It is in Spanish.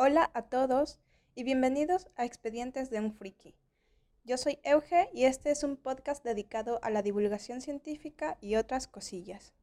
Hola a todos y bienvenidos a Expedientes de un Friki. Yo soy Euge y este es un podcast dedicado a la divulgación científica y otras cosillas.